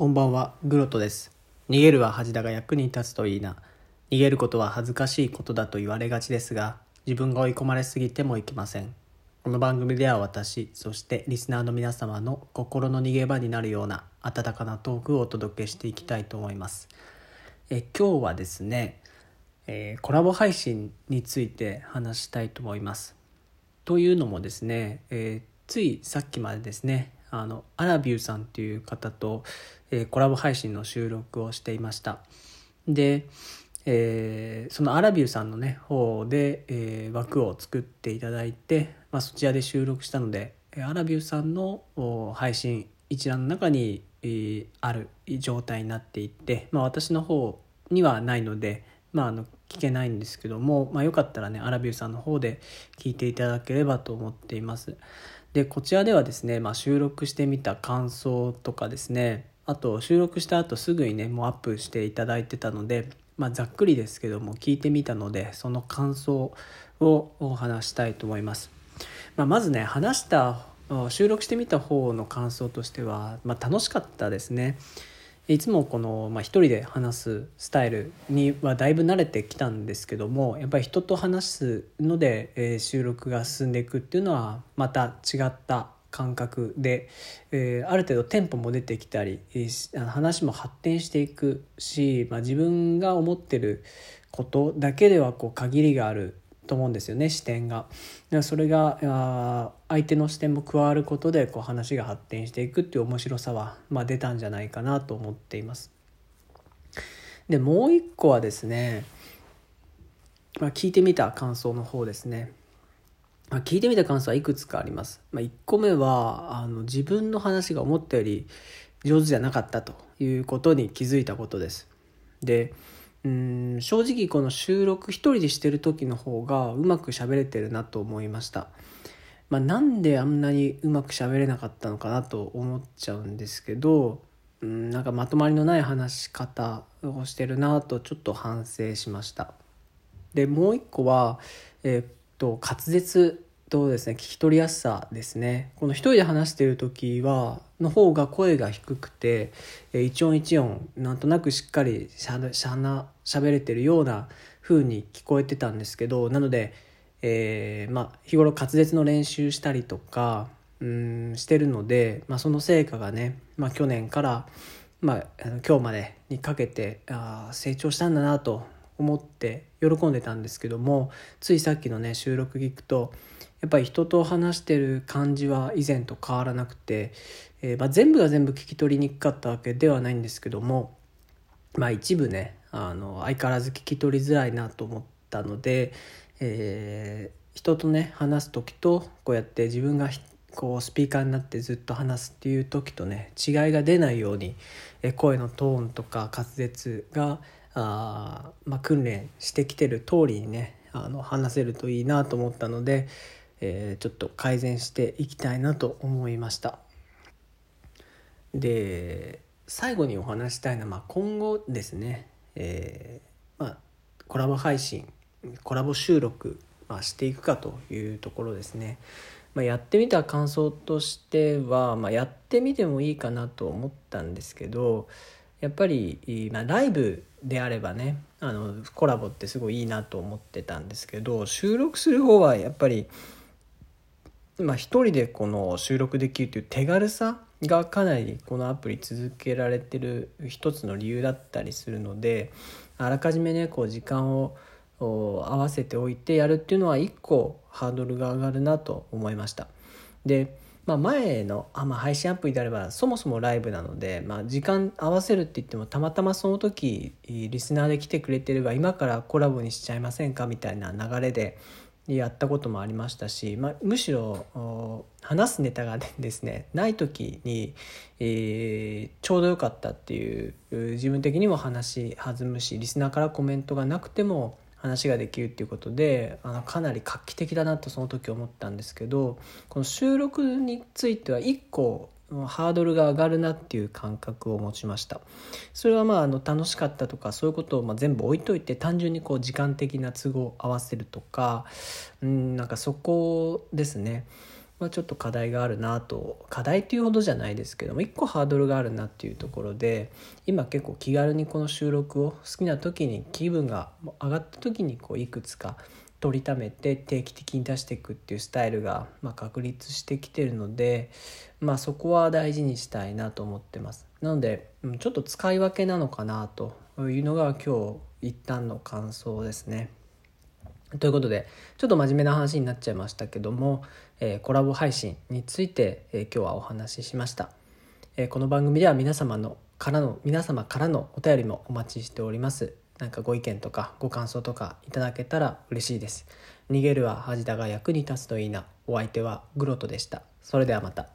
こんばんは、グロトです。逃げるは恥だが役に立つといいな。逃げることは恥ずかしいことだと言われがちですが、自分が追い込まれすぎてもいけません。この番組では私、そしてリスナーの皆様の心の逃げ場になるような温かなトークをお届けしていきたいと思います。え今日はですね、えーコラボ配信について話したいと思います。というのもですね、えーついさっきまでですねあのアラビューさんという方と、えーコラボ配信の収録をしていましたで、えーそのアラビューさんのね方で、えー枠を作っていただいて、まあ、そちらで収録したのでアラビューさんの配信一覧の中に、えーある状態になっていて、まあ、私の方にはないので、まあ、あの聞けないんですけども、まあ、よかったらねアラビューさんの方で聞いていただければと思っています。でこちらではですね、まあ、収録してみた感想とかですねあと収録した後すぐにねもうアップしていただいてたので、まあ、ざっくりですけども聞いてみたのでその感想をお話したいと思います。まあ、まずね話した収録してみた方の感想としては、まあ、楽しかったですね。いつもこの、まあ、一人で話すスタイルにはだいぶ慣れてきたんですけどもやっぱり人と話すので、えー収録が進んでいくっていうのはまた違った感覚で、えーある程度テンポも出てきたり、えー話も発展していくし、まあ、自分が思ってることだけではこう限りがあると思うんですよね視点が。それが相手の視点も加わることでこう話が発展していくっていう面白さは、まあ、出たんじゃないかなと思っています。でもう一個はですね、まあ、聞いてみた感想の方ですね。まあ、聞いてみた感想はいくつかあります。まあ、1個目はあの自分の話が思ったより上手じゃなかったということに気づいたことです。でうん正直この収録一人でしてる時の方がうまく喋れてるなと思いました。まあ、なんであんなにうまく喋れなかったのかなと思っちゃうんですけどうんなんかまとまりのない話し方をしてるなとちょっと反省しました。でもう一個は、えーっと滑舌とですね聞き取りやすさですね。この一人で話している時はの方が声が低くて、一音一音なんとなくしっかりしゃしゃな喋れてるような風に聞こえてたんですけどなので、えーまあ、日頃滑舌の練習したりとかうんしてるので、まあ、その成果がね、まあ、去年から、まあ、今日までにかけてあ成長したんだなと思って喜んでたんですけどもついさっきのね収録聞くとやっぱり人と話してる感じは以前と変わらなくて、えーまあ、全部が全部聞き取りにくかったわけではないんですけども、まあ、一部ねあの相変わらず聞き取りづらいなと思ったので、えー人とね話す時とこうやって自分がこうスピーカーになってずっと話すっていう時とね違いが出ないように声のトーンとか滑舌があ、まあ、訓練してきてる通りにねあの話せるといいなと思ったので、えーちょっと改善していきたいなと思いました。で最後にお話したいのは、まあ、今後ですね、えーまあ、コラボ配信コラボ収録、まあ、していくかというところですね、まあ、やってみた感想としては、まあ、やってみてもいいかなと思ったんですけどやっぱり、まあ、ライブであればねあのコラボってすごいいいなと思ってたんですけど収録する方はやっぱりまあ、人でこの収録できるという手軽さがかなりこのアプリ続けられてる一つの理由だったりするのであらかじめねこう時間を合わせておいてやるっていうのは一個ハードルが上がるなと思いました。でまあ、前のあ、まあ、配信アプリであればそもそもライブなので、まあ、時間合わせるって言ってもたまたまその時リスナーで来てくれてれば今からコラボにしちゃいませんかみたいな流れでやったこともありましたし、まあ、むしろ話すネタがですねない時に、えーちょうどよかったっていう自分的にも話弾むしリスナーからコメントがなくても話ができるっていうことであのかなり画期的だなとその時思ったんですけどこの収録については一個ハードルが上がるなっていう感覚を持ちました。それはまああの楽しかったとかそういうことをまあ全部置いといて単純にこう時間的な都合を合わせるとかうんなんかそこですね。はちょっと課題があるなと課題っていうほどじゃないですけども一個ハードルがあるなっていうところで今結構気軽にこの収録を好きな時に気分が上がった時にこういくつか取りためて定期的に出していくっていうスタイルが、ま、確立してきてるので、まあ、そこは大事にしたいなと思ってます。なのでちょっと使い分けなのかなというのが今日一旦の感想ですね。ということでちょっと真面目な話になっちゃいましたけども、えー、コラボ配信について、えー、今日はお話ししました、えー、この番組では皆様のからの皆様からのお便りもお待ちしております。なんかご意見とかご感想とかいただけたら嬉しいです。逃げるは恥だが役に立つといいな。お相手はグロトでした。それではまた。